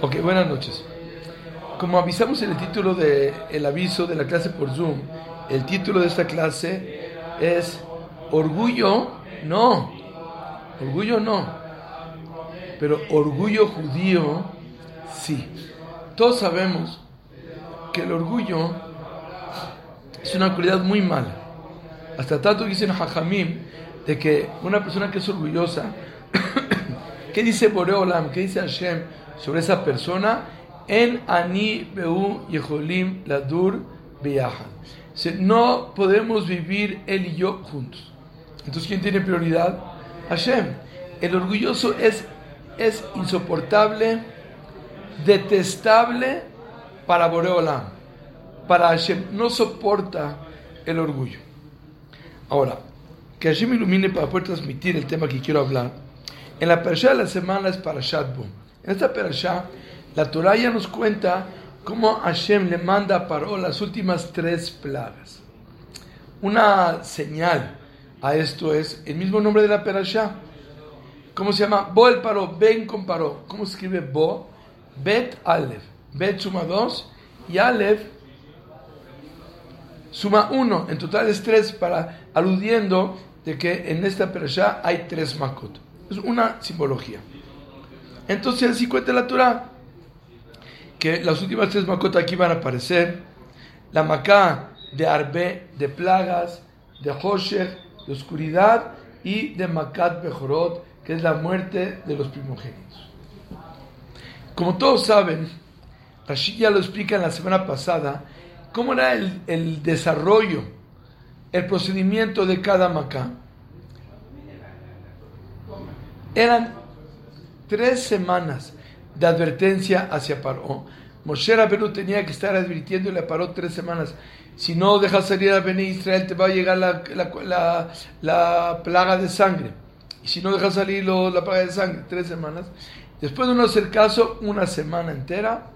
Ok, buenas noches. Como avisamos en el título del el aviso de la clase por Zoom, el título de esta clase es Orgullo, no. Orgullo no. Pero orgullo judío, sí. Todos sabemos que el orgullo es una cualidad muy mala. Hasta tanto dicen Hajamim de que una persona que es orgullosa, ¿qué dice Boreolam? ¿Qué dice Hashem sobre esa persona? En Ani Beu Yeholim Ladur Beyahan. No podemos vivir él y yo juntos. Entonces, ¿quién tiene prioridad? Hashem. El orgulloso es, es insoportable, detestable para Boreolam. Para Hashem. No soporta el orgullo. Ahora, que Hashem ilumine para poder transmitir el tema que quiero hablar. En la perashá de la semana es para Shadbo. En esta perashá, la Torah ya nos cuenta cómo Hashem le manda a Paró las últimas tres plagas. Una señal a esto es el mismo nombre de la perashá. ¿Cómo se llama? Bo el Paró, ven con Paró. ¿Cómo se escribe Bo? Bet Aleph. Bet suma 2 y Aleph suma 1. En total es 3 para aludiendo de que en esta perashá hay tres makot. Es una simbología. Entonces así cuenta la Torah que las últimas tres makot aquí van a aparecer. La macá de Arbe, de plagas, de Hoshech, de oscuridad, y de Makat Bejorot, que es la muerte de los primogénitos. Como todos saben, Rashid ya lo explica en la semana pasada, cómo era el, el desarrollo, el procedimiento de cada macá. Eran tres semanas de advertencia hacia Paró. Moshe Rabenu tenía que estar advirtiéndole a Paró tres semanas. Si no dejas salir a Beni Israel, te va a llegar la, la, la, plaga de sangre. Y si no dejas salir la plaga de sangre, tres semanas. Después de no hacer caso, una semana entera,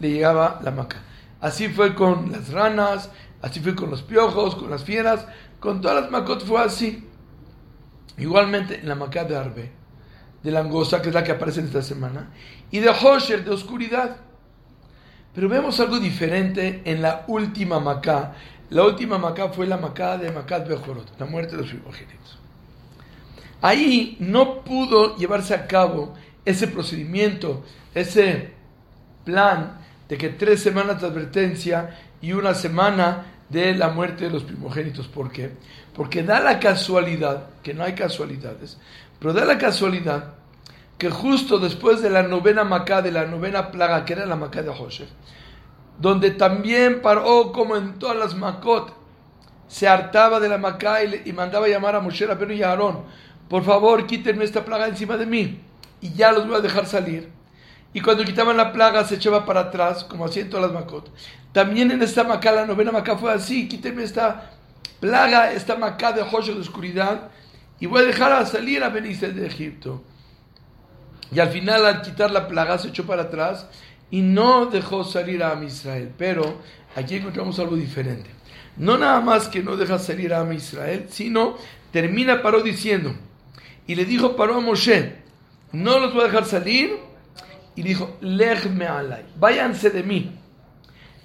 le llegaba la maca. Así fue con las ranas, así fue con los piojos, con las fieras, con todas las macot fue así. Igualmente en la maca de Arbe, de langosta, que es la que aparece en esta semana, y de Hosher, de oscuridad. Pero vemos algo diferente en la última Macá. La última Macá fue la Macá de Macat Bejorot, la muerte de los primogénitos. Ahí no pudo llevarse a cabo ese procedimiento, ese plan de que tres semanas de advertencia y una semana de la muerte de los primogénitos. ¿Por qué? Porque da la casualidad, que no hay casualidades, pero da la casualidad que justo después de la novena Macá, de la novena plaga, que era la Macá de Hoshech, donde también paró como en todas las Makot, se hartaba de la Macá y, mandaba llamar a Moshe Rabbeinu y a Aarón, por favor quítenme esta plaga encima de mí, y ya los voy a dejar salir. Y cuando quitaban la plaga se echaba para atrás, como hacía en todas las Makot. También en esta Macá, la novena Macá fue así, quítenme esta plaga, esta Macá de Hoshech de oscuridad, y voy a dejar salir a Benice de Egipto. Y al final, al quitar la plaga, se echó para atrás y no dejó salir a Israel. Pero aquí encontramos algo diferente. No nada más que no deja salir a Israel, sino termina Paró diciendo, y le dijo Paró a Moshe, no los voy a dejar salir, y dijo, lejme alay, váyanse de mí.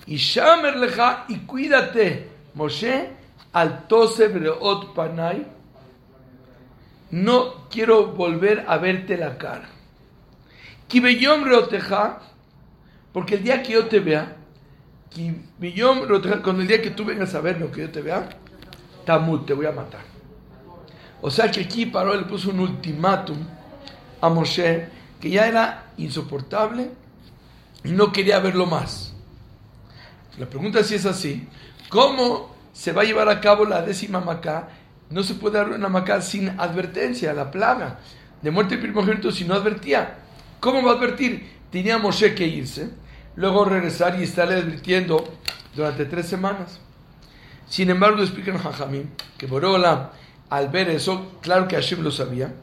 Y shamer y cuídate, Moshe, al tose breot panay, no quiero volver a verte la cara. Kibeyom reoteja, porque el día que yo te vea, cuando el día que tú vengas a ver lo que yo te vea, Tamut, te voy a matar. O sea que aquí Paró le puso un ultimátum a Moshe que ya era insoportable y no quería verlo más. La pregunta si es así, ¿cómo se va a llevar a cabo la décima Macá? No se puede dar una Macá sin advertencia, la plaga de muerte primogénito si no advertía. ¿Cómo va a advertir? Tenía Moshe que irse, luego regresar y estarle advirtiendo durante tres semanas. Sin embargo, explican Jajamín que Borola, al ver eso, claro que Hashem lo sabía,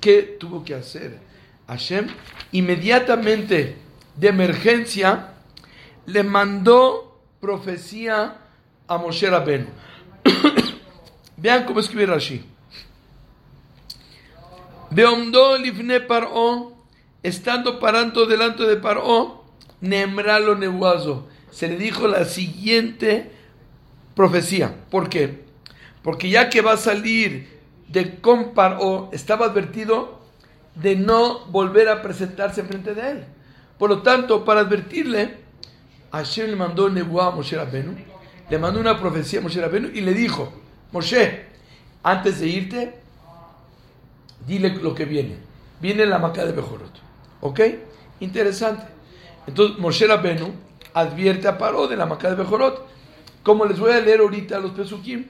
¿qué tuvo que hacer? Hashem inmediatamente de emergencia le mandó profecía a Moshe Rabbeinu. Vean cómo escribe Rashi. Beomdo lifne par'o estando parando delante de Paró, Nemralo Nebuazo, se le dijo la siguiente profecía. ¿Por qué? Porque ya que va a salir de con Paró, estaba advertido de no volver a presentarse frente de él. Por lo tanto, para advertirle, Hashem le mandó Nebuá a Moshe le mandó una profecía a Moshe Rabenu y le dijo, Moshe, antes de irte, dile lo que viene. Viene la Maca de Bejorot. ¿Ok? Interesante. Entonces Moshe Rabenu advierte a Paró de la Maca de Bejorot. Como les voy a leer ahorita los Pesukim,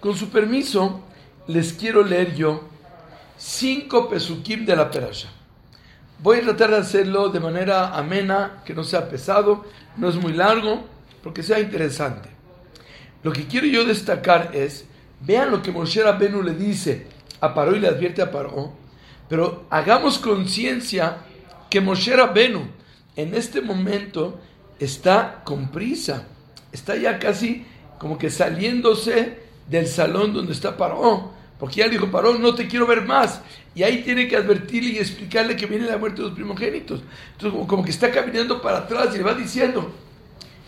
con su permiso, les quiero leer yo cinco Pesukim de la Perasha. Voy a tratar de hacerlo de manera amena, que no sea pesado, no es muy largo, porque sea interesante. Lo que quiero yo destacar es, vean lo que Moshe Rabenu le dice a Paró y le advierte a Paró, pero hagamos conciencia que Moshe Rabenu en este momento está con prisa, está ya casi como que saliéndose del salón donde está Paró, porque ya le dijo Paró, no te quiero ver más, y ahí tiene que advertirle y explicarle que viene la muerte de los primogénitos. Entonces como que está caminando para atrás y le va diciendo,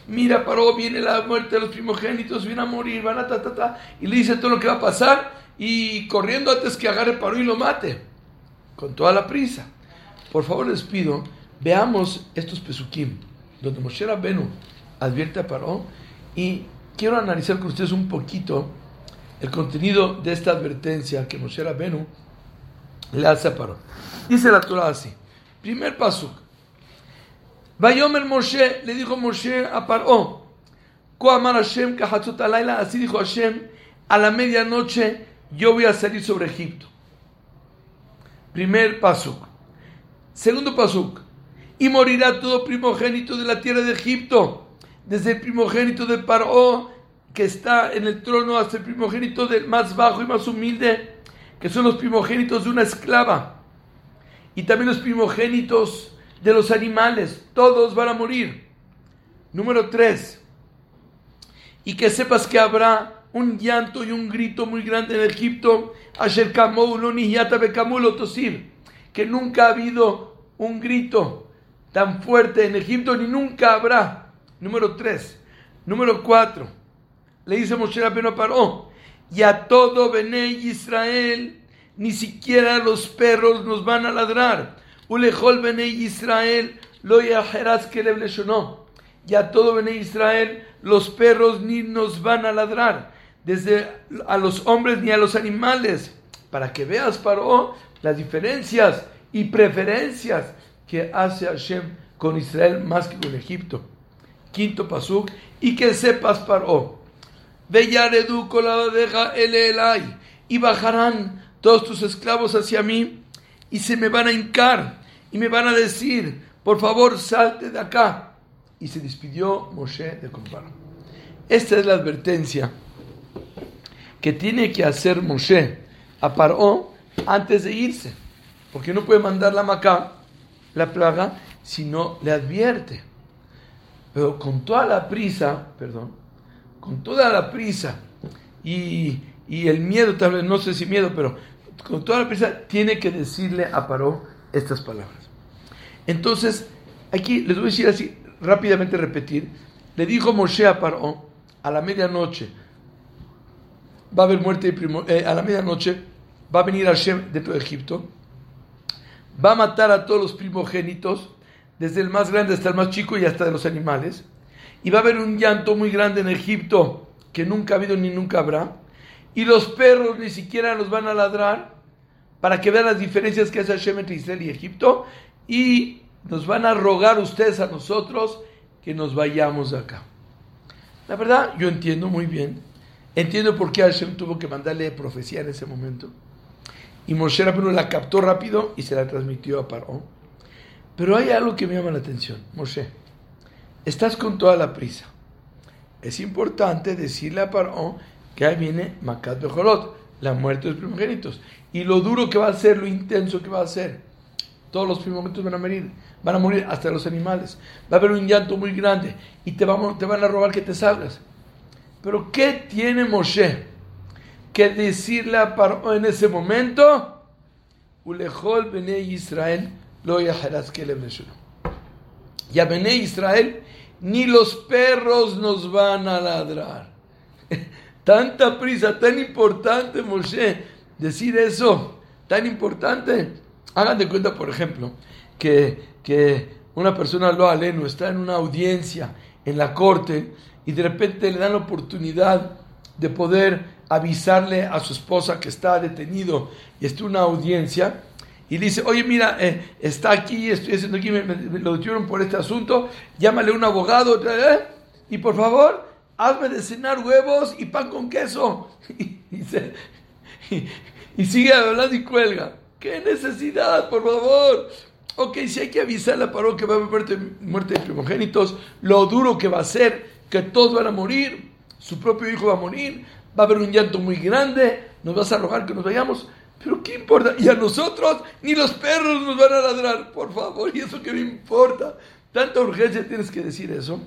mira Paró, viene la muerte de los primogénitos, viene a morir, van a ta, ta, ta, y le dice todo lo que va a pasar, y corriendo antes que agarre Paró y lo mate, con toda la prisa. Por favor les pido, veamos estos pesukim, donde Moshe Rabenu advierte a Paró, y quiero analizar con ustedes un poquito el contenido de esta advertencia que Moshe Rabenu le hace a Paró. Dice la Torah así, primer pasuk, Vayomer Moshe, le dijo Moshe a Paró, Koamar Hashem kahatzot alayla, así dijo Hashem, a la medianoche yo voy a salir sobre Egipto. Primer pasuk. Segundo pasuk. Y morirá todo primogénito de la tierra de Egipto, desde el primogénito de Paró, que está en el trono, hasta el primogénito del más bajo y más humilde, que son los primogénitos de una esclava. Y también los primogénitos de los animales, todos van a morir. Número tres. Y que sepas que habrá un llanto y un grito muy grande en Egipto, que nunca ha habido un grito tan fuerte en Egipto ni nunca habrá. Número 3. Número 4. Le dice Moshe Rabbeinu a Paró, y a todo Bené Israel, ni siquiera los perros nos van a ladrar. Ulejol Bené Israel, lo yajeras que le Y a todo Bené Israel, los perros ni nos van a ladrar desde a los hombres ni a los animales, para que veas, Paró, las diferencias y preferencias que hace Hashem con Israel más que con Egipto. Quinto pasuk, y que sepas, Paró, Veyaredu deja el y bajarán todos tus esclavos hacia mí, y se me van a hincar, y me van a decir, por favor, salte de acá. Y se despidió Moshe de Comparo. Esta es la advertencia que tiene que hacer Moshe a Paró antes de irse. Porque no puede mandar la Macá, la plaga, si no le advierte. Pero con toda la prisa, perdón, con toda la prisa y, y el miedo, tal vez, no sé si miedo, pero con toda la prisa, tiene que decirle a Paró estas palabras. Entonces, aquí les voy a decir así, rápidamente repetir. Le dijo Moshe a Paró a la medianoche, va a haber muerte eh, a la medianoche, va a venir Hashem de Egipto, va a matar a todos los primogénitos, desde el más grande hasta el más chico y hasta de los animales, y va a haber un llanto muy grande en Egipto que nunca ha habido ni nunca habrá, y los perros ni siquiera nos van a ladrar para que vean las diferencias que hace Hashem entre Israel y Egipto, y nos van a rogar ustedes a nosotros que nos vayamos de acá. La verdad, yo entiendo muy bien Entiendo por qué Hashem tuvo que mandarle profecía en ese momento. Y Moshe Rabbeinu la captó rápido y se la transmitió a Paró. Pero hay algo que me llama la atención. Moshe, estás con toda la prisa. Es importante decirle a Paró que ahí viene Macat Bejorot, la muerte de los primogénitos. Y lo duro que va a ser, lo intenso que va a ser. Todos los primogénitos van a morir, van a morir hasta los animales. Va a haber un llanto muy grande y te, van a robar que te salgas. Pero ¿qué tiene Moshe que decirle a Paró en ese momento? Ulejol bene Israel lo Y a Bené Israel, ni los perros nos van a ladrar. Tanta prisa, tan importante, Moshe, decir eso, tan importante. Hagan de cuenta, por ejemplo, que, que una persona lo aleno está en una audiencia en la corte y de repente le dan la oportunidad de poder avisarle a su esposa que está detenido y está en una audiencia y dice, oye, mira, eh, está aquí, estoy haciendo aquí, me, lo detuvieron por este asunto, llámale a un abogado, ¿eh? y por favor, hazme de cenar huevos y pan con queso. Y, sigue hablando y cuelga. ¿Qué necesidad, por favor? Ok, si hay que avisarle a Paró que va a haber muerte, muerte de primogénitos, lo duro que va a ser, que todos van a morir, su propio hijo va a morir, va a haber un llanto muy grande, nos vas a rogar que nos vayamos. Pero ¿qué importa? Y a nosotros ni los perros nos van a ladrar, por favor, y eso que me importa. Tanta urgencia tienes que decir eso.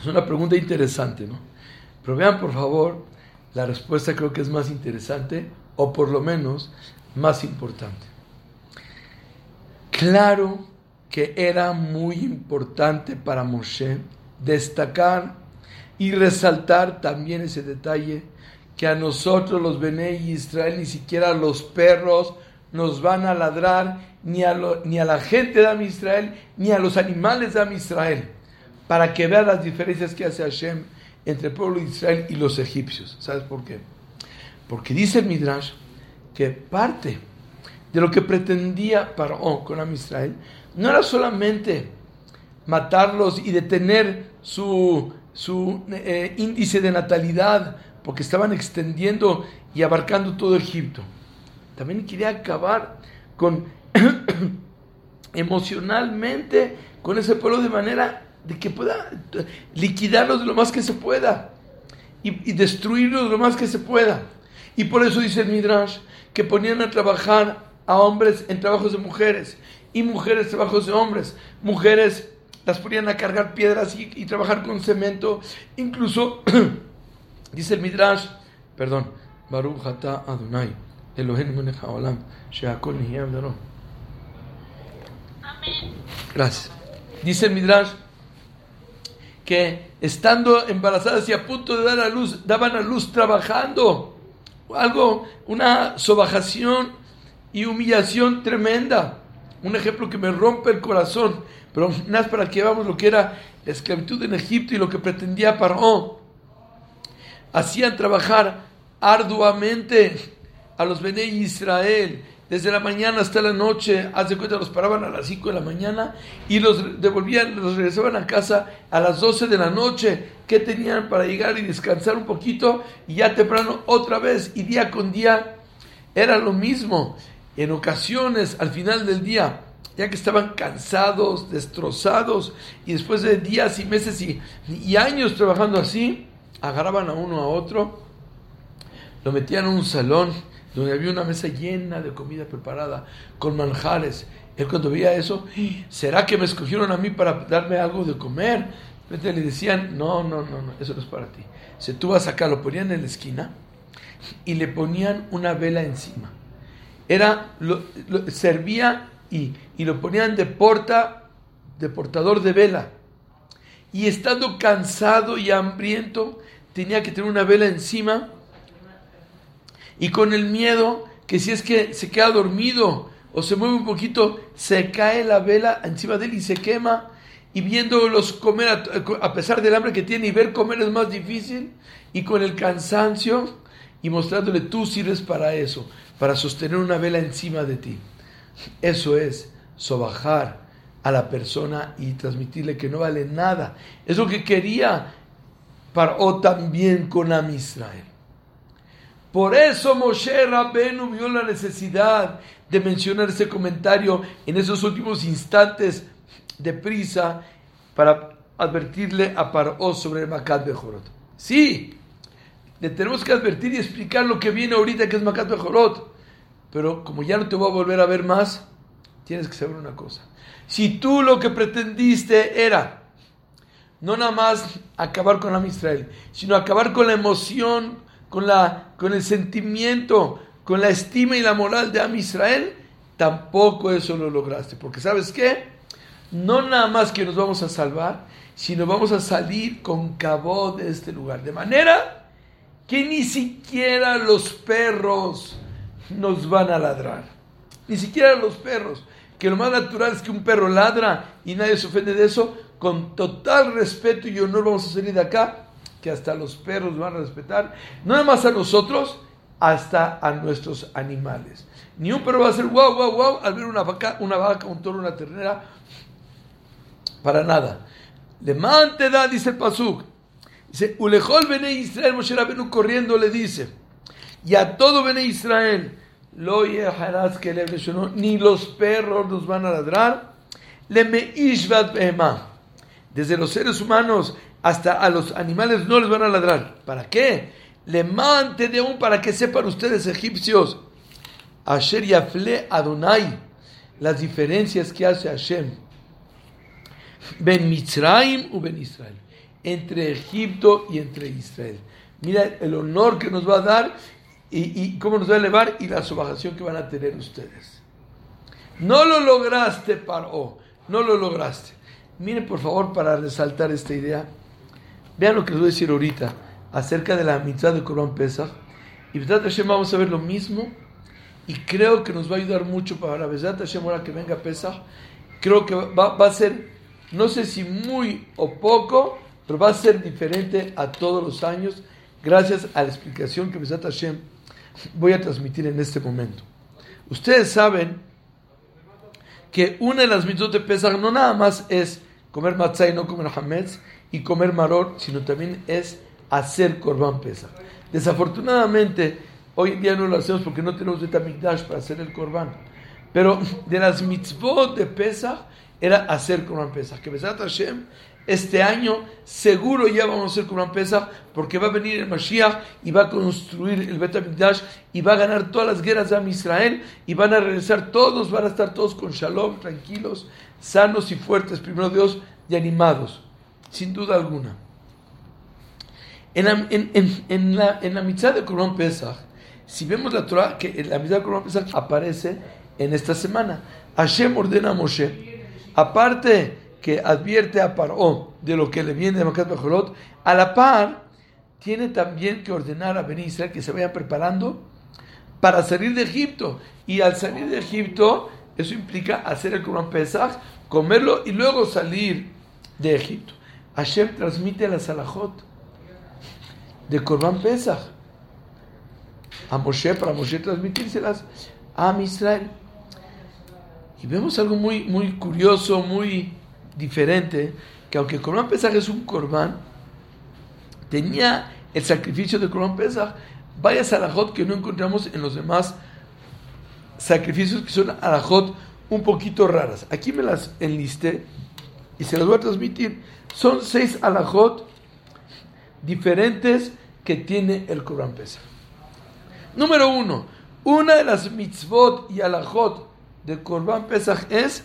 Es una pregunta interesante, ¿no? Pero vean, por favor, la respuesta creo que es más interesante, o por lo menos más importante. Claro que era muy importante para Moshe destacar y resaltar también ese detalle que a nosotros los Bene Israel ni siquiera los perros nos van a ladrar, ni a, ni a la gente de Israel, ni a los animales de Israel, para que vean las diferencias que hace Hashem entre el pueblo de Israel y los egipcios. ¿Sabes por qué? Porque dice el Midrash que parte de lo que pretendía Paró con Am Israel no era solamente matarlos y detener su, su eh, índice de natalidad porque estaban extendiendo y abarcando todo Egipto. También quería acabar con emocionalmente con ese pueblo de manera de que pueda liquidarlos lo más que se pueda y, y destruirlos lo más que se pueda. Y por eso dice el Midrash que ponían a trabajar a hombres en trabajos de mujeres y mujeres trabajos de hombres. Mujeres las ponían a cargar piedras y trabajar con cemento. Incluso Dice el Midrash, perdón, Baruch Hata Adonai, Elohim Melech Haolam, Sheakol Amén. Gracias. Dice el Midrash que estando embarazadas y a punto de dar a luz, daban a luz trabajando. Algo, una sobajación y humillación tremenda. Un ejemplo que me rompe el corazón. Pero nada para que veamos lo que era la esclavitud en Egipto y lo que pretendía Paró hacían trabajar arduamente a los Bene Israel, desde la mañana hasta la noche, haz de cuenta, los paraban a las 5 de la mañana y los devolvían, los regresaban a casa a las 12 de la noche. ¿Qué tenían para llegar y descansar un poquito? Y ya temprano otra vez, y día con día era lo mismo. En ocasiones, al final del día, ya que estaban cansados, destrozados, y después de días y meses y años trabajando así, agarraban a uno a otro, lo metían en un salón donde había una mesa llena de comida preparada, con manjares. Él cuando veía eso, ¿será que me escogieron a mí para darme algo de comer? le decían, no, no, no, eso no es para ti. Si tú vas acá, lo ponían en la esquina y le ponían una vela encima. Era, servía y, y lo ponían de porta, de portador de vela. Y estando cansado y hambriento, tenía que tener una vela encima y con el miedo que si es que se queda dormido o se mueve un poquito, se cae la vela encima de él y se quema. Y viéndolos comer, a, pesar del hambre que tiene, y ver comer es más difícil, y con el cansancio, y mostrándole tú sirves para eso, para sostener una vela encima de ti. Eso es sobajar a la persona y transmitirle que no vale nada. Es lo que quería Paró también con Am Israel. Por eso Moshe Rabenu vio la necesidad de mencionar ese comentario en esos últimos instantes de prisa para advertirle a Paró sobre el Makat Bejorot. Sí, le tenemos que advertir y explicar lo que viene ahorita que es Makat Bejorot. Pero como ya no te voy a volver a ver más, tienes que saber una cosa. Si tú lo que pretendiste era no nada más acabar con la Israel, sino acabar con la emoción, con, la, con el sentimiento, con la estima y la moral de Am Israel, tampoco eso lo lograste. Porque sabes qué? No nada más que nos vamos a salvar, sino vamos a salir con cabo de este lugar. De manera que ni siquiera los perros nos van a ladrar. Ni siquiera los perros. Que lo más natural es que un perro ladra y nadie se ofende de eso. Con total respeto y honor vamos a salir de acá. Que hasta los perros van a respetar. No nada más a nosotros, hasta a nuestros animales. Ni un perro va a hacer guau, guau, guau al ver una vaca, una vaca, un toro, una ternera. Para nada. Le mante da, dice el Pasuk. Dice, Ulejol Bene Israel, Moshe Rabenu corriendo le dice, y a todo Bene Israel, lo que le ni los perros nos van a ladrar, le me Desde los seres humanos hasta a los animales no les van a ladrar. ¿Para qué? Le mante de un para que sepan ustedes egipcios. Asher Yafle Adonai. Las diferencias que hace Hashem. Ben Mitzrayim u Ben Israel. Entre Egipto y entre Israel. Mira el honor que nos va a dar y, cómo nos va a elevar y la subajación que van a tener ustedes. No lo lograste, Paro. No lo lograste. Miren, por favor, para resaltar esta idea. Vean lo que les voy a decir ahorita acerca de la mitad de Corban Pesach. Y Besat Hashem vamos a ver lo mismo. Y creo que nos va a ayudar mucho para Besat Hashem ahora que venga Pesach. Creo que va, va, a ser, no sé si muy o poco, pero va a ser diferente a todos los años. Gracias a la explicación que Besat Hashem voy a transmitir en este momento. Ustedes saben que una de las mitzvot de Pesach no nada más es comer matzah y no comer hametz y comer maror, sino también es hacer Corban Pesach. Desafortunadamente, hoy en día no lo hacemos porque no tenemos Betamikdash para hacer el Corban. Pero de las mitzvot de Pesach era hacer Corban Pesach. Que Besat Hashem, este año seguro ya vamos a hacer Corban Pesach porque va a venir el Mashiach y va a construir el Betamikdash y va a ganar todas las guerras de Israel y van a regresar todos, van a estar todos con Shalom, tranquilos, sanos y fuertes, primero Dios, y animados, sin duda alguna. En la, en, en, la, en la mitad de Corban Pesach, si vemos la Torah, que la mitad de Corban Pesach aparece en esta semana. Hashem ordena a Moshe, aparte que advierte a Paró de lo que le viene de Macat Bejolot, a la par tiene también que ordenar a Ben Israel que se vayan preparando para salir de Egipto. Y al salir de Egipto, eso implica hacer el Corban Pesach, comerlo y luego salir de Egipto. Hashem transmite la Salahot de Corban Pesach a Moshe para Moshe transmitírselas a Israel. Y vemos algo muy, muy curioso, muy diferente, que aunque Corban Pesach es un Corban, tenía el sacrificio de Corban Pesach varias alajot que no encontramos en los demás sacrificios que son alajot un poquito raras. Aquí me las enlisté y se las voy a transmitir. Son seis alajot diferentes que tiene el Corban Pesach. Número uno, una de las mitzvot y alajot del Corban Pesach es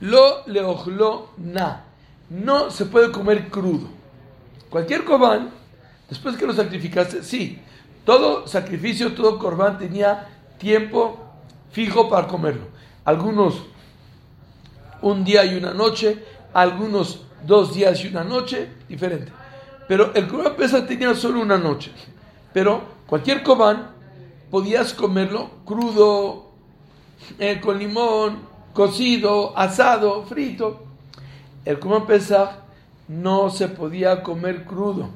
lo leojlo na. No se puede comer crudo. Cualquier Corban, después que lo sacrificaste, sí, todo sacrificio, todo Corban tenía tiempo fijo para comerlo. Algunos un día y una noche, algunos dos días y una noche, diferente. Pero el Corban Pesach tenía solo una noche. Pero cualquier Corban podías comerlo crudo, eh, con limón, cocido, asado, frito. El Corban Pesach no se podía comer crudo.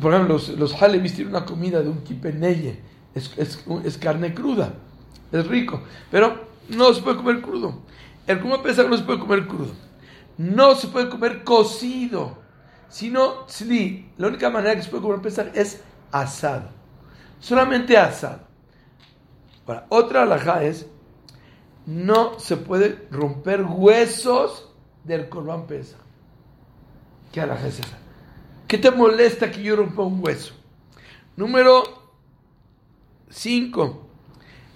Por ejemplo, los, los Halevis tienen una comida de un kipeneye, es, es, carne cruda, es rico, pero no se puede comer crudo. El Corban Pesach no se puede comer crudo no se puede comer cocido, sino tzli. La única manera que se puede comer es asado. Solamente asado. otra alhaja es, no se puede romper huesos del corbán pesa. ¿Qué alhaja es esa? ¿Qué te molesta que yo rompa un hueso? Número 5.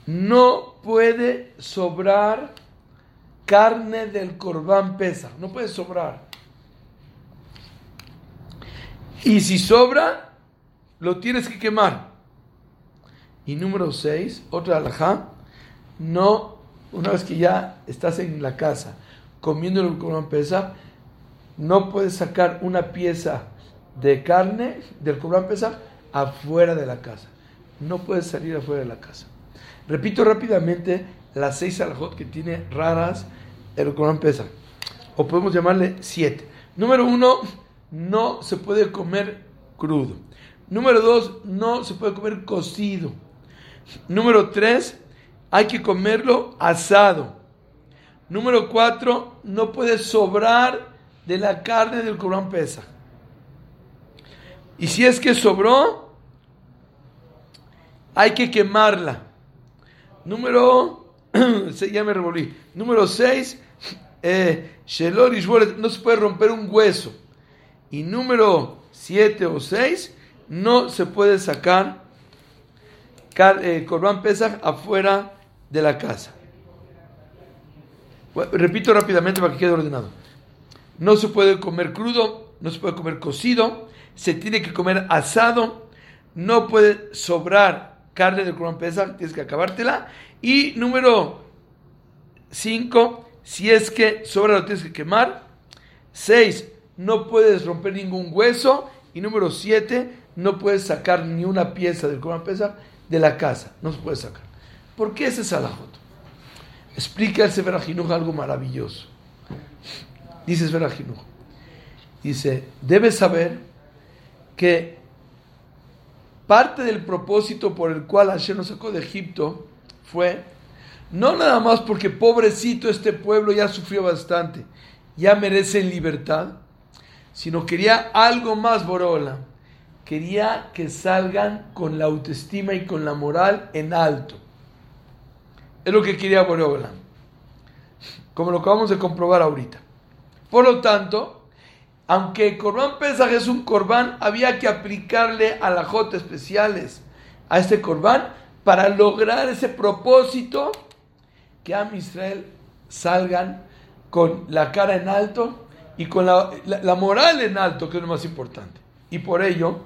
No puede sobrar carne del corbán pesa, no puede sobrar. Y si sobra, lo tienes que quemar. Y número 6, otra alajá, no, una vez que ya estás en la casa comiendo el Corban Pesach, no puedes sacar una pieza de carne del Corban Pesach afuera de la casa. No puedes salir afuera de la casa. Repito rápidamente las seis alajot que tiene raras el Corban Pesach. O podemos llamarle siete. Número uno, no se puede comer crudo. Número dos, no se puede comer cocido. Número tres, hay que comerlo asado. Número cuatro, no puede sobrar de la carne del Corban Pesa. Y si es que sobró, hay que quemarla. Número, ya me revolví. Número seis, eh, no se puede romper un hueso. Y número siete o seis, no se puede sacar eh, Corban Pesach afuera de la casa. repito rápidamente para que quede ordenado. No se puede comer crudo, no se puede comer cocido, se tiene que comer asado, no puede sobrar carne de Corban Pesach, tienes que acabártela. Y número 5, si es que sobra lo tienes que quemar. 6, no puedes romper ningún hueso. Y número 7, no puedes sacar ni una pieza del Corban Pesach de la casa. No se puede sacar. ¿Por qué ese salajot? Explica el Sefer algo maravilloso. Dice Sefer Dice, debes saber que parte del propósito por el cual Hashem nos sacó de Egipto fue no nada más porque pobrecito este pueblo ya sufrió bastante, ya merece libertad, sino quería algo más, Borola quería que salgan con la autoestima y con la moral en alto. Es lo que quería Boreolam. Como lo acabamos de comprobar ahorita. Por lo tanto, aunque el Corbán Pesaj es un Corbán, había que aplicarle a la J especiales a este Corbán para lograr ese propósito que a Israel salgan con la cara en alto y con la, la moral en alto, que es lo más importante. Y por ello,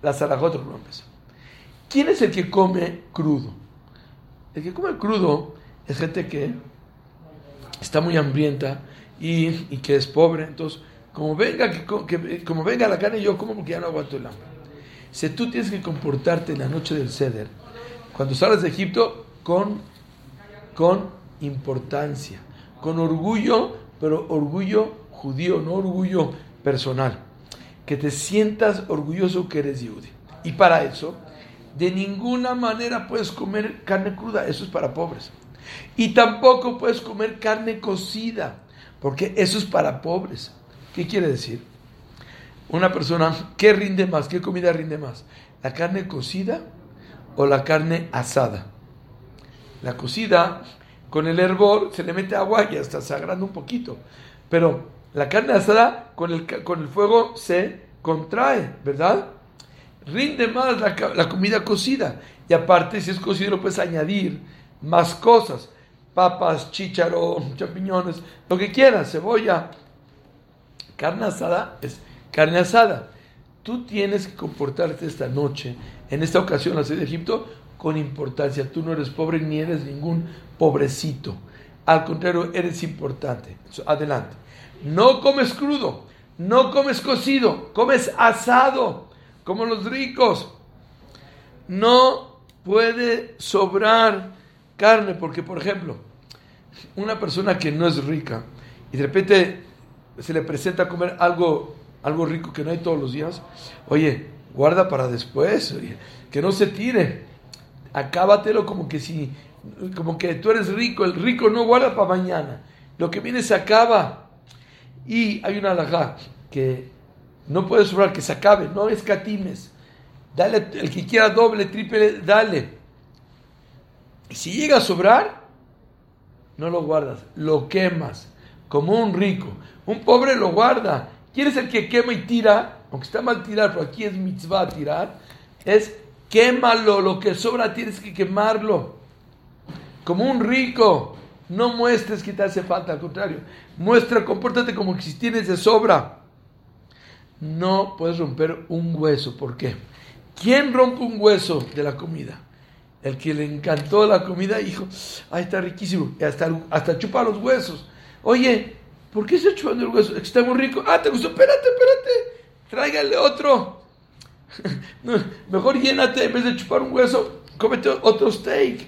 la zarajot ¿Quién es el que come crudo? El que come crudo es gente que está muy hambrienta y, que es pobre. Entonces, como venga, que, como venga la carne, yo como porque ya no aguanto el hambre. Si tú tienes que comportarte en la noche del ceder, cuando sales de Egipto, con, con importancia, con orgullo, pero orgullo judío, no orgullo personal que te sientas orgulloso que eres judío. Y para eso, de ninguna manera puedes comer carne cruda, eso es para pobres. Y tampoco puedes comer carne cocida, porque eso es para pobres. ¿Qué quiere decir? Una persona, ¿qué rinde más? ¿Qué comida rinde más? ¿La carne cocida o la carne asada? La cocida, con el hervor, se le mete agua y hasta se agranda un poquito. Pero la carne asada con el, con el fuego se contrae, ¿verdad? Rinde más la, comida cocida. Y aparte, si es cocido, lo puedes añadir más cosas. Papas, chícharo, champiñones, lo que quieras, cebolla. Carne asada es carne asada. Tú tienes que comportarte esta noche, en esta ocasión, la de Egipto, con importancia. Tú no eres pobre ni eres ningún pobrecito. Al contrario, eres importante. Adelante. No comes crudo, no comes cocido, comes asado, como los ricos. No puede sobrar carne, porque por ejemplo, una persona que no es rica y de repente se le presenta comer algo, algo rico que no hay todos los días, oye, guarda para después, que no se tire, acábatelo como que si, como que tú eres rico, el rico no guarda para mañana, lo que viene se acaba. Y hay una alajá que no puede sobrar, que se acabe, no escatimes. Dale, el que quiera doble, triple, dale. Si llega a sobrar, no lo guardas, lo quemas, como un rico. Un pobre lo guarda. ¿Quieres el que quema y tira? Aunque está mal tirar, pero aquí es mitzvah tirar. Es quémalo, lo que sobra tienes que quemarlo. Como un rico. No muestres que te hace falta, al contrario. Muestra, compórtate como si tienes de sobra. No puedes romper un hueso. ¿Por qué? ¿Quién rompe un hueso de la comida? el que le encantó la comida, dijo, ay, está riquísimo, y hasta, hasta chupa los huesos. Oye, ¿por qué está chupando el hueso? Está muy rico. Ah, ¿te gustó? Espérate, espérate, tráigale otro. mejor llénate, en vez de chupar un hueso, cómete otro steak.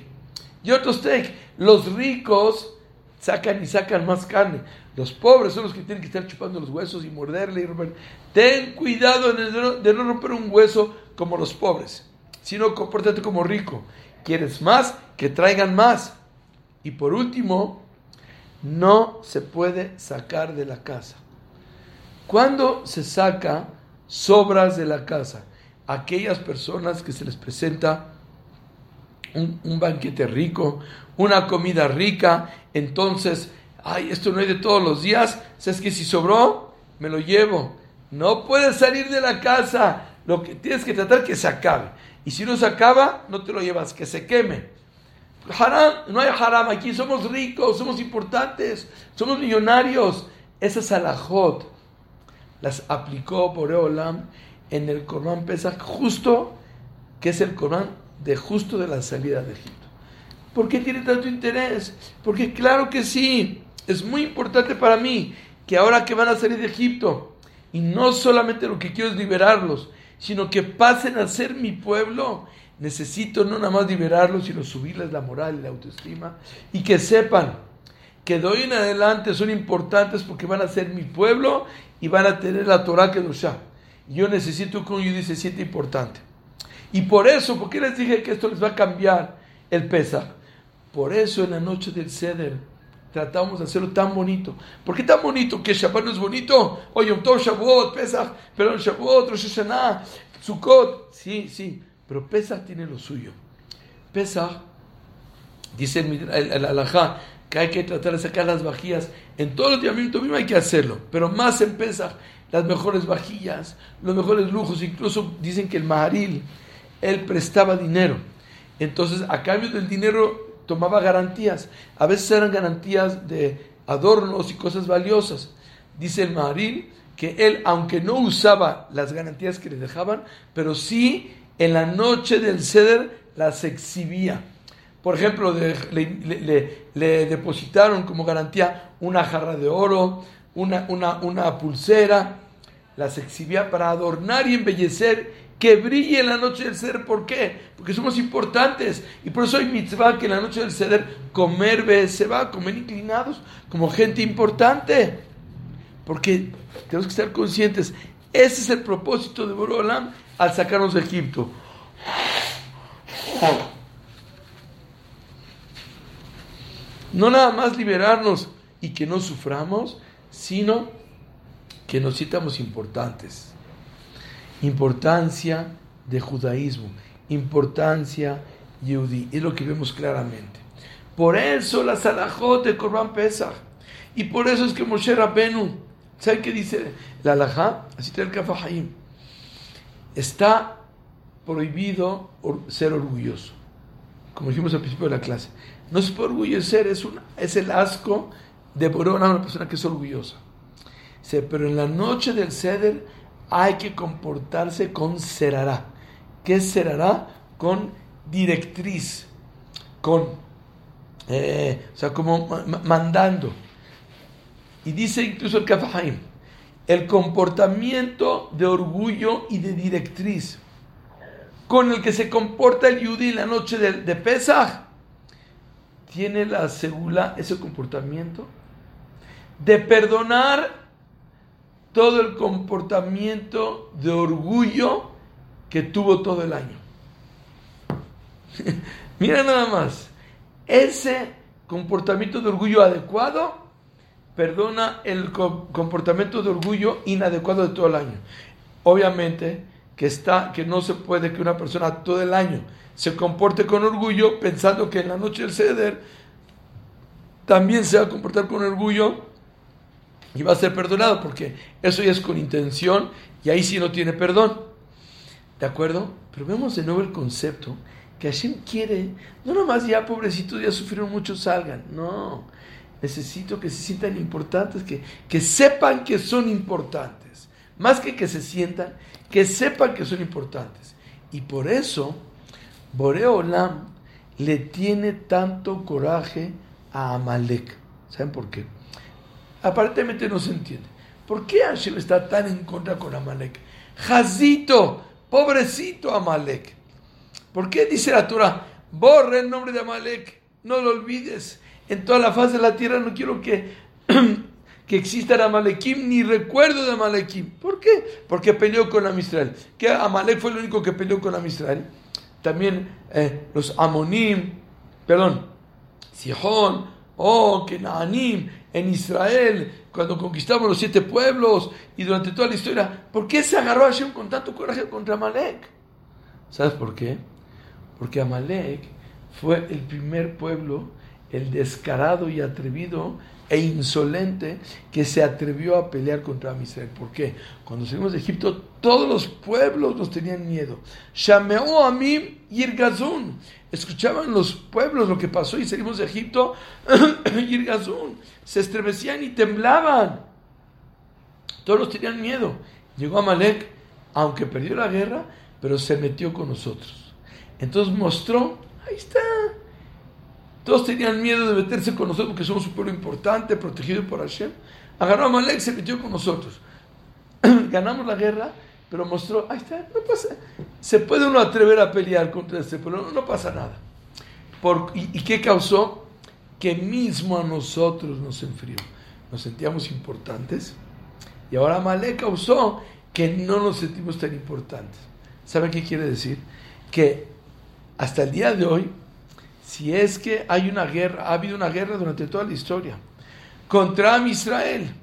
Y otro steak. Los ricos sacan y sacan más carne. Los pobres son los que tienen que estar chupando los huesos y morderle y romper. Ten cuidado de no romper un hueso como los pobres, sino compórtate como rico. ¿Quieres más? Que traigan más. Y por último, no se puede sacar de la casa. ¿Cuándo se saca sobras de la casa? Aquellas personas que se les presenta un, banquete rico, una comida rica, entonces ay, esto no hay de todos los días, ¿sabes que Si sobró, me lo llevo. No puedes salir de la casa, lo que tienes que tratar que se acabe. Y si no se acaba, no te lo llevas, que se queme. Haram, no hay haram aquí, somos ricos, somos importantes, somos millonarios. Esas alajot las aplicó por Olam en el Corán Pesach, justo que es el Corán de justo de la salida de Egipto. ¿Por qué tiene tanto interés? Porque claro que sí, es muy importante para mí que ahora que van a salir de Egipto, y no solamente lo que quiero es liberarlos, sino que pasen a ser mi pueblo, necesito no nada más liberarlos, sino subirles la moral y la autoestima, y que sepan que de hoy en adelante son importantes porque van a ser mi pueblo y van a tener la Torah que los Yo necesito que un judío se sienta importante. Y por eso, porque les dije que esto les va a cambiar el Pesach? Por eso en la noche del Seder, tratamos de hacerlo tan bonito. ¿Por qué tan bonito? ¿Que Shabbat no es bonito? Oye, un Tov Pesach, pero Shavuot, Rosh Hashanah, Sukkot. Sí, sí, pero Pesach tiene lo suyo. Pesach, dice el, el, que hay que tratar de sacar las vajillas. En todos los días mismo hay que hacerlo, pero más en Pesach, las mejores vajillas, los mejores lujos. Incluso dicen que el Maharil, él prestaba dinero. Entonces, a cambio del dinero tomaba garantías. A veces eran garantías de adornos y cosas valiosas. Dice el Maharil que él, aunque no usaba las garantías que le dejaban, pero sí en la noche del ceder las exhibía. Por ejemplo, le, depositaron como garantía una jarra de oro, una, una, una pulsera, las exhibía para adornar y embellecer que brille en la noche del ceder. ¿Por qué? Porque somos importantes. Y por eso hay mitzvah que en la noche del ceder comer se va, comer inclinados, como gente importante. Porque tenemos que estar conscientes. Ese es el propósito de Borolam al sacarnos de Egipto. No nada más liberarnos y que no suframos, sino que nos sientamos importantes importancia de judaísmo, importancia yudí. Es lo que vemos claramente. Por eso la salajot de Corban Pesach. Y por eso es que Moshe Rabbenu, ¿sabe qué dice la alajá? Así está el Kafahaim. Está prohibido ser orgulloso. Como dijimos al principio de la clase. No se puede orgullecer, es, una, es el asco de Borona una persona que es orgullosa. Pero en la noche del Seder hay que comportarse con serará. ¿Qué serará? Con directriz, con, eh, o sea, como mandando. Y dice incluso el Kafahaim, el comportamiento de orgullo y de directriz con el que se comporta el Yudí la noche de, de tiene la segula, ese comportamiento, de perdonar todo el comportamiento de orgullo que tuvo todo el año. Mira nada más, ese comportamiento de orgullo adecuado perdona el comportamiento de orgullo inadecuado de todo el año. Obviamente que está que no se puede que una persona todo el año se comporte con orgullo pensando que en la noche del ceder también se va a comportar con orgullo y va a ser perdonado porque eso ya es con intención y ahí sí no tiene perdón. ¿De acuerdo? Pero vemos de nuevo el concepto que Hashem quiere, no nomás ya pobrecitos, ya sufrieron mucho, salgan. No, necesito que se sientan importantes, que, que sepan que son importantes. Más que que se sientan, que sepan que son importantes. Y por eso, Boreolam le tiene tanto coraje a Amalek? ¿Saben por qué? Aparentemente no se entiende. ¿Por qué Hashem está tan en contra con Amalek? Jazito, pobrecito Amalek. ¿Por qué dice la Torah? Borre el nombre de Amalek, no lo olvides. En toda la faz de la tierra no quiero que, que exista Amalekim ni recuerdo de Amalekim. ¿Por qué? Porque peleó con Amisrael. Que Amalek fue el único que peleó con Amisrael. También eh, los Amonim, perdón, Sihon, oh, Kenaanim, en Israel, cuando conquistamos los siete pueblos y durante toda la historia, ¿por qué se agarró Hashem con tanto coraje contra Amalek? ¿Sabes por qué? Porque Amalek fue el primer pueblo, el descarado y atrevido e insolente que se atrevió a pelear contra Israel. ¿Por qué? Cuando salimos de Egipto, todos los pueblos nos tenían miedo. Shameó a mí Yirgazun. Escuchaban los pueblos lo que pasó y salimos de Egipto. Yirgazun. Se estremecían y temblaban. Todos tenían miedo. Llegó Amalek, aunque perdió la guerra, pero se metió con nosotros. Entonces mostró, ahí está, todos tenían miedo de meterse con nosotros porque somos un pueblo importante, protegido por Hashem. Agarró a Malek, se metió con nosotros. Ganamos la guerra, pero mostró, ahí está, no pasa. Se puede uno atrever a pelear contra este pueblo, no, pasa nada. y, qué causó? Que mismo a nosotros nos enfrió. Nos sentíamos importantes. Y ahora Malek causó que no nos sentimos tan importantes. ¿Saben qué quiere decir? Que hasta el día de hoy si es que hay una guerra, ha habido una guerra durante toda la historia contra Israel,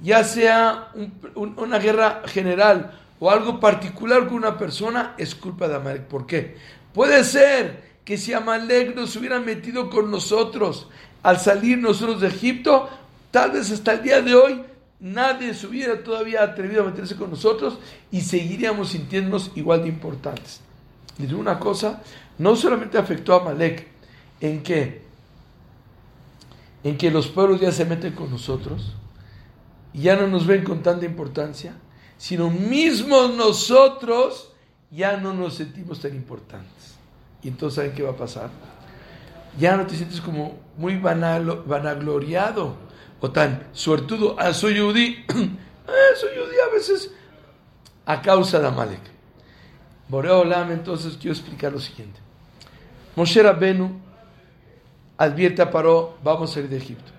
ya sea una guerra general o algo particular con una persona, es culpa de Amalek. ¿Por qué? Puede ser que si Amalek nos hubiera metido con nosotros al salir nosotros de Egipto, tal vez hasta el día de hoy nadie se hubiera todavía atrevido a meterse con nosotros y seguiríamos sintiéndonos igual de importantes. Y de una cosa, no solamente afectó a Amalek, ¿En qué? En que los pueblos ya se meten con nosotros ya no nos ven con tanta importancia, sino mismos nosotros ya no nos sentimos tan importantes. Y entonces, ¿saben qué va a pasar? Ya no te sientes como muy vanagloriado o tan suertudo. Ah, soy judí. ah, soy judí a veces a causa de Amalek. Boreolam, entonces quiero explicar lo siguiente. Moshe Rabbenu advierte a Paró, vamos a salir de Egipto.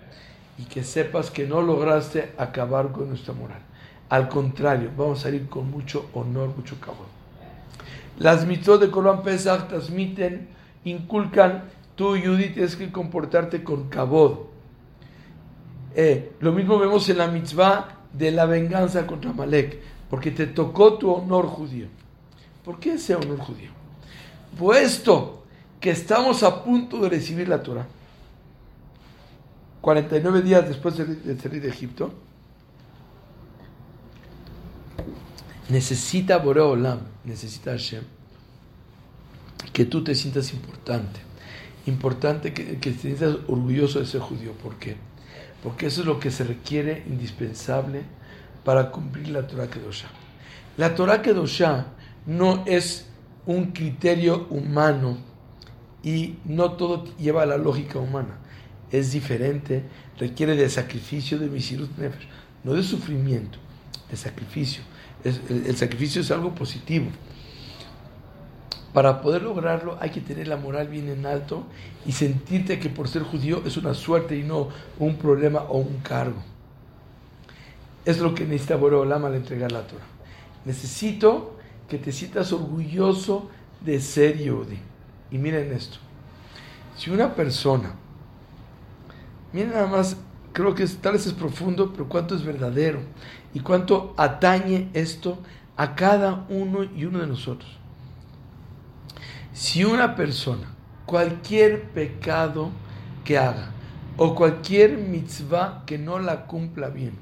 Y que sepas que no lograste acabar con nuestra moral. Al contrario, vamos a salir con mucho honor, mucho cabot. Las mitos de Corban Pesach transmiten, inculcan, tú, Judith, tienes que comportarte con cabod. Eh, lo mismo vemos en la mitzvah de la venganza contra Malek, porque te tocó tu honor judío. ¿Por qué ese honor judío? Puesto que estamos a punto de recibir la Torah. 49 días después de salir de Egipto, necesita Boreolam, necesita Hashem, que tú te sientas importante. Importante que, que, te sientas orgulloso de ser judío. ¿Por qué? Porque eso es lo que se requiere indispensable para cumplir la Torah Kedoshá. La Torah Kedoshá no es un criterio humano y no todo lleva a la lógica humana. Es diferente, requiere de sacrificio de misirut nefesh, no de sufrimiento, de sacrificio. el, sacrificio es algo positivo. Para poder lograrlo hay que tener la moral bien en alto y sentirte que por ser judío es una suerte y no un problema o un cargo. Es lo que necesita Boreolam al entregar la Torah. Necesito que te sientas orgulloso de ser Yodi. Y miren esto. Si una persona, miren nada más, creo que tal vez es profundo, pero cuánto es verdadero y cuánto atañe esto a cada uno y uno de nosotros. Si una persona, cualquier pecado que haga o cualquier mitzvah que no la cumpla bien,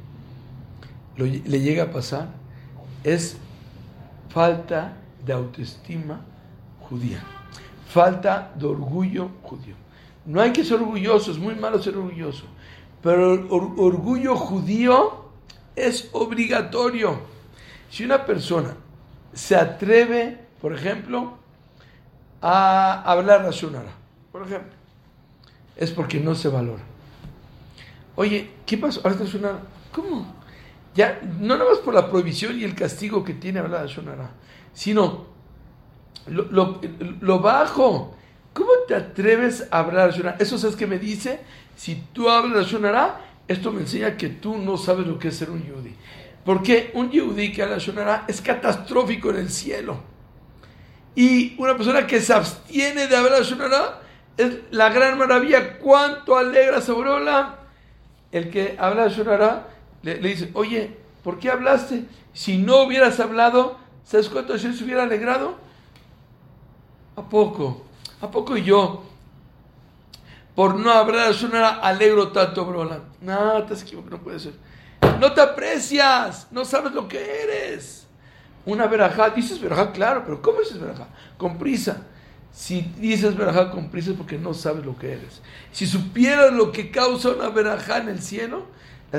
le llega a pasar, es falta de autoestima judía falta de orgullo judío. No hay que ser orgulloso, es muy malo ser orgulloso, pero el orgullo judío es obligatorio. Si una persona se atreve, por ejemplo, a hablar Shonara, por ejemplo, es porque no se valora. Oye, ¿qué pasó? Ahora. ¿Cómo? Ya, no nada más por la prohibición y el castigo que tiene hablar de Shonara, sino lo, bajo. ¿Cómo te atreves a hablar Shonara? Eso es que me dice, si tú hablas Shonara, esto me enseña que tú no sabes lo que es ser un yudí. Porque un yudí que habla Shonara es catastrófico en el cielo. Y una persona que se abstiene de hablar Shonara es la gran maravilla. ¿Cuánto alegra sobre el que habla Shonara? Le, dice, oye, ¿por qué hablaste? Si no hubieras hablado, ¿sabes cuánto Hashem se hubiera alegrado? ¿A poco? ¿A poco yo? Por no hablar Shonara alegro tanto, Brola. No, te has equivocado, no puede ser. No te aprecias, no sabes lo que eres. Una verajá, dices verajá, claro, pero ¿cómo dices verajá? Con prisa. Si dices verajá con prisa es porque no sabes lo que eres. Si supieras lo que causa una verajá en el cielo,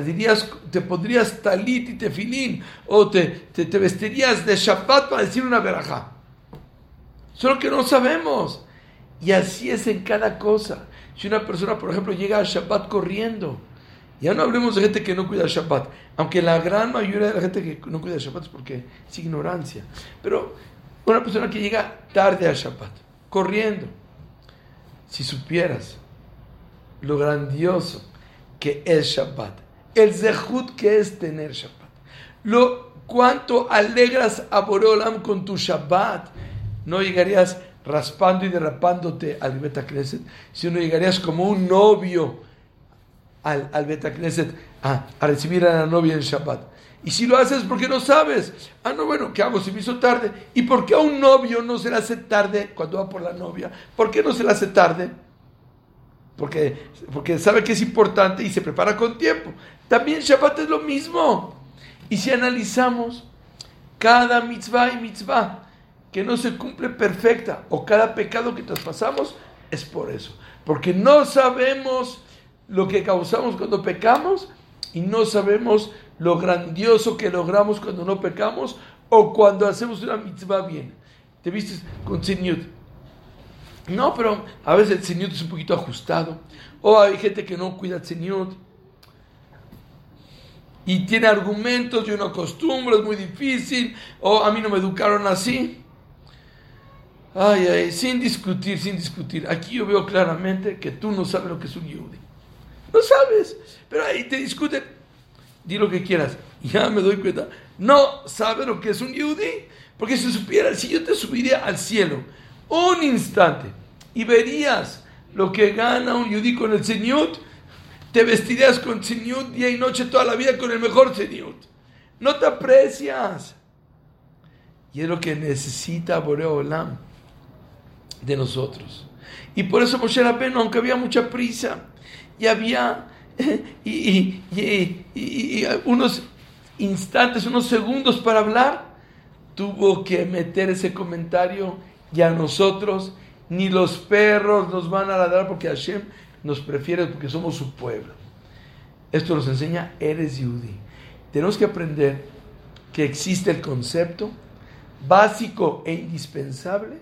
dirías, te pondrías talit y tefilín, o te, te, vestirías de Shabbat para decir una verajá. Solo que no sabemos. Y así es en cada cosa. Si una persona, por ejemplo, llega a Shabbat corriendo, ya no hablemos de gente que no cuida Shabbat, aunque la gran mayoría de la gente que no cuida Shabbat es porque es ignorancia. Pero una persona que llega tarde a Shabbat, corriendo, si supieras lo grandioso que es Shabbat, el zehut que es tener Shabbat. Lo, cuánto alegras a Boreolam con tu Shabbat. No llegarías raspando y derrapándote al Betacneset, sino llegarías como un novio al, al Betacneset a, a recibir a la novia en Shabbat. Y si lo haces porque no sabes, ah, no, bueno, ¿qué hago si me hizo tarde? ¿Y por qué a un novio no se le hace tarde cuando va por la novia? ¿Por qué no se le hace tarde? Porque, porque sabe que es importante y se prepara con tiempo. También Shabbat es lo mismo. Y si analizamos cada mitzvah y mitzvah que no se cumple perfecta o cada pecado que traspasamos, es por eso. Porque no sabemos lo que causamos cuando pecamos y no sabemos lo grandioso que logramos cuando no pecamos o cuando hacemos una mitzvah bien. ¿Te viste con Tziniut? No, pero a veces el Tziniut es un poquito ajustado. O hay gente que no cuida Tziniut y tiene argumentos y una costumbre, es muy difícil, o a mí no me educaron así. Ay, ay, sin discutir, sin discutir. Aquí yo veo claramente que tú no sabes lo que es un yudi. No sabes, pero ahí te discuten. Di lo que quieras. Ya me doy cuenta. No sabes lo que es un yudi. Porque si supiera, si yo te subiría al cielo un instante y verías lo que gana un yudi con el Señor, te vestirías con tziniut día y noche toda la vida con el mejor tziniut. No te aprecias. Y es lo que necesita Boreolam de nosotros. Y por eso Moshe Rabbeinu, aunque había mucha prisa, y había y, y, unos instantes, unos segundos para hablar, tuvo que meter ese comentario y a nosotros ni los perros nos van a ladrar porque Hashem nos prefiere porque somos su pueblo. Esto nos enseña, eres Yudí. Tenemos que aprender que existe el concepto básico e indispensable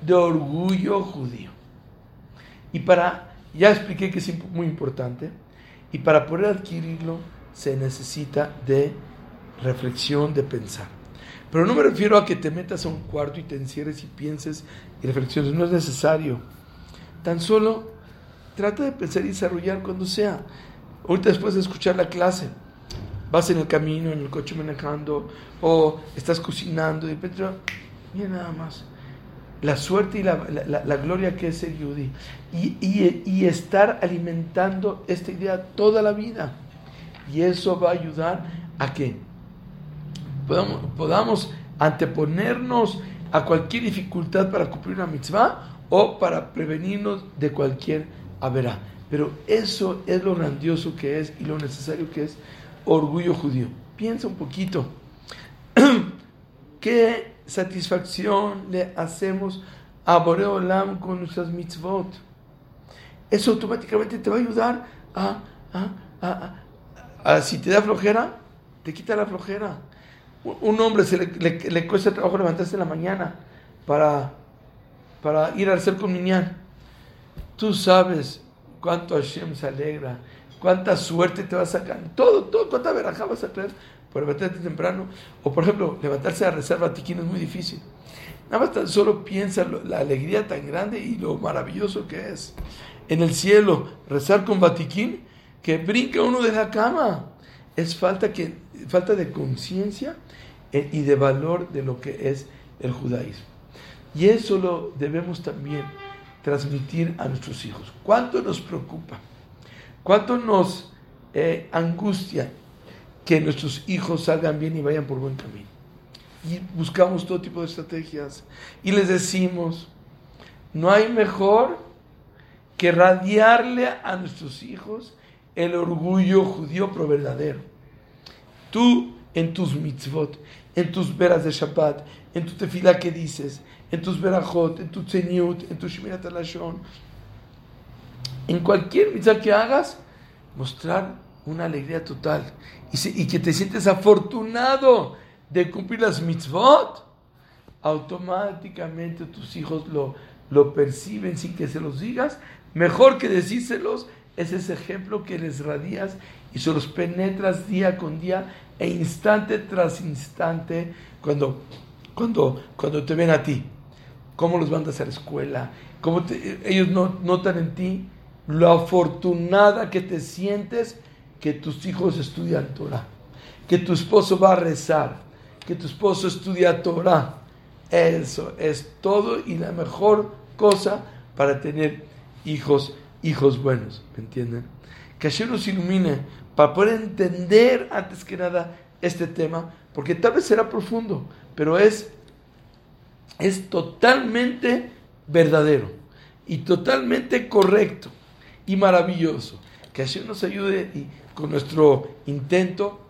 de orgullo judío. Y para, ya expliqué que es muy importante, y para poder adquirirlo se necesita de reflexión, de pensar. Pero no me refiero a que te metas a un cuarto y te encierres y pienses y reflexiones, no es necesario. Tan solo Trata de pensar y desarrollar cuando sea. Ahorita después de escuchar la clase, vas en el camino, en el coche manejando, o estás cocinando, y de repente, mira nada más, la suerte y la, la, gloria que es el Yudí. Y, y, y, estar alimentando esta idea toda la vida. Y eso va a ayudar a que podamos, podamos anteponernos a cualquier dificultad para cumplir una mitzvah o para prevenirnos de cualquier a verá. Pero eso es lo grandioso que es y lo necesario que es orgullo judío. Piensa un poquito. ¿Qué satisfacción le hacemos a Boreolam con nuestras mitzvot? Eso automáticamente te va a ayudar a, a, a, si te da flojera, te quita la flojera. Un hombre se le, le, cuesta trabajo levantarse en la mañana para, para ir al ser con Tú sabes cuánto Hashem se alegra, cuánta suerte te va a sacar, todo, todo, cuánta verajá vas a traer por levantarte temprano. O por ejemplo, levantarse a rezar batiquín es muy difícil. Nada más tan solo piensa la alegría tan grande y lo maravilloso que es. En el cielo, rezar con batiquín, que brinca uno de la cama. Es falta, que, falta de conciencia eh, y de valor de lo que es el judaísmo. Y eso lo debemos también transmitir a nuestros hijos. ¿Cuánto nos preocupa? ¿Cuánto nos eh, angustia que nuestros hijos salgan bien y vayan por buen camino? Y buscamos todo tipo de estrategias y les decimos, no hay mejor que radiarle a nuestros hijos el orgullo judío pro verdadero. Tú en tus mitzvot, en tus veras de Shabbat, en tu tefila que dices, en tus verajot, en tu tzeniut, en tu shmirat alashon, en cualquier mitzvah que hagas, mostrar una alegría total y, y, que te sientes afortunado de cumplir las mitzvot, automáticamente tus hijos lo, lo perciben sin que se los digas. Mejor que decírselos es ese ejemplo que les radias y se los penetras día con día e instante tras instante cuando, cuando, cuando te ven a ti cómo los mandas a la escuela, cómo ellos no, notan en ti lo afortunada que te sientes que tus hijos estudian Torah, que tu esposo va a rezar, que tu esposo estudia Torah. Eso es todo y la mejor cosa para tener hijos, hijos buenos, ¿me entienden? Que Hashem nos ilumine para poder entender antes que nada este tema, porque tal vez será profundo, pero es es totalmente verdadero y totalmente correcto y maravilloso. Que Hashem nos ayude y, con nuestro intento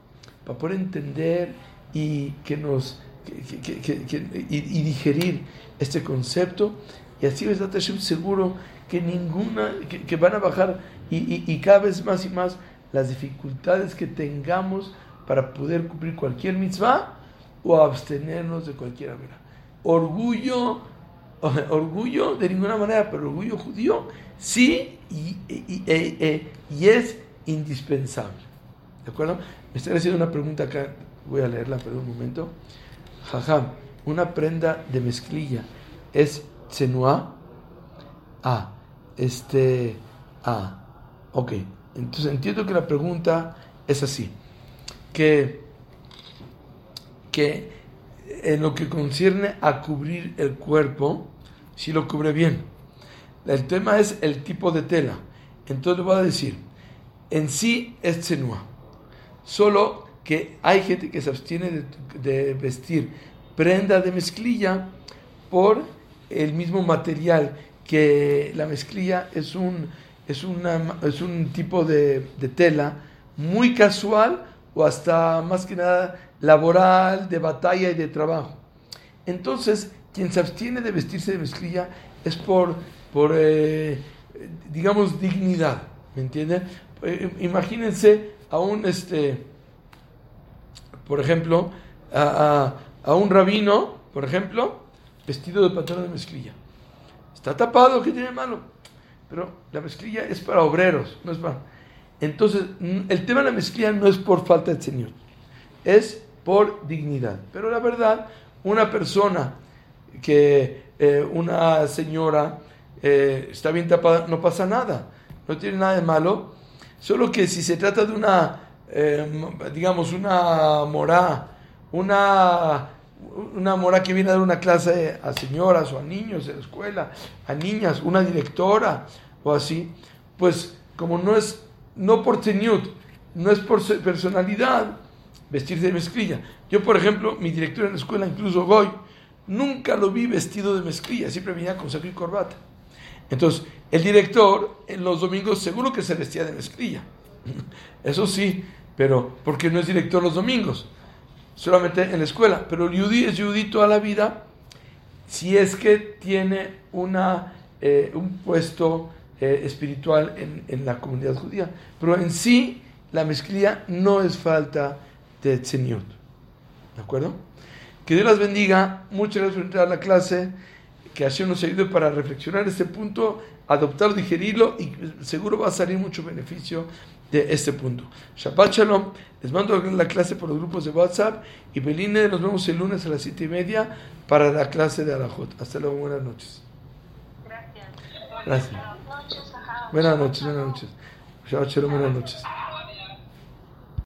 para poder entender y que nos y, digerir este concepto y así Hashem seguro que ninguna que, van a bajar y, cada vez más y más las dificultades que tengamos para poder cumplir cualquier mitzvah o abstenernos de cualquier vera orgullo, orgullo de ninguna manera, pero orgullo judío sí y, y, es indispensable. ¿De acuerdo? Me estoy haciendo una pregunta acá, voy a leerla, pero un momento. Jajam, una prenda de mezclilla es tsenua. Ah, este. Ah, ok. Entonces entiendo que la pregunta es así: que, que en lo que concierne a cubrir el cuerpo, si lo cubre bien. El tema es el tipo de tela. Entonces le voy a decir, en sí es tsenua. Solo que hay gente que se abstiene de, vestir prenda de mezclilla por el mismo material que la mezclilla es un, es una, es un tipo de, de tela muy casual o hasta más que nada laboral, de batalla y de trabajo. Entonces, quien se abstiene de vestirse de mezclilla es por, por eh, digamos, dignidad, ¿me entienden? Eh, imagínense a un, este, por ejemplo, a, un rabino, por ejemplo, vestido de patrón de mezclilla. Está tapado, ¿qué tiene malo? Pero la mezclilla es para obreros, no es para... Entonces, el tema de la mezclilla no es por falta de Señor, es por dignidad. Pero la verdad, una persona que eh, una señora eh, está bien tapada, no pasa nada, no tiene nada de malo, solo que si se trata de una, eh, digamos, una morá, una, una morá que viene a dar una clase a señoras o a niños en la escuela, a niñas, una directora o así, pues como no es, no por teñut, no es por personalidad, vestirse de mezclilla. Yo, por ejemplo, mi director en la escuela, incluso Goy, nunca lo vi vestido de mezclilla, siempre venía con saco y corbata. Entonces, el director en los domingos seguro que se vestía de mezclilla. Eso sí, pero porque no es director los domingos, solamente en la escuela. Pero el yudí es yudí toda la vida si es que tiene una, eh, un puesto eh, espiritual en, en, la comunidad judía. Pero en sí, la mezclilla no es falta de ¿De acuerdo? Que Dios las bendiga. Muchas gracias por entrar a la clase. que Hashem nos ayude para reflexionar este punto, adoptarlo, digerirlo y seguro va a salir mucho beneficio de este punto. Shabbat Shalom, les mando la clase por los grupos de WhatsApp y Beline, nos vemos el lunes a las siete y media para la clase de Arajot. Hasta luego, buenas noches. Gracias. Gracias. Buenas noches, buenas noches. Shabbat Shalom, buenas noches.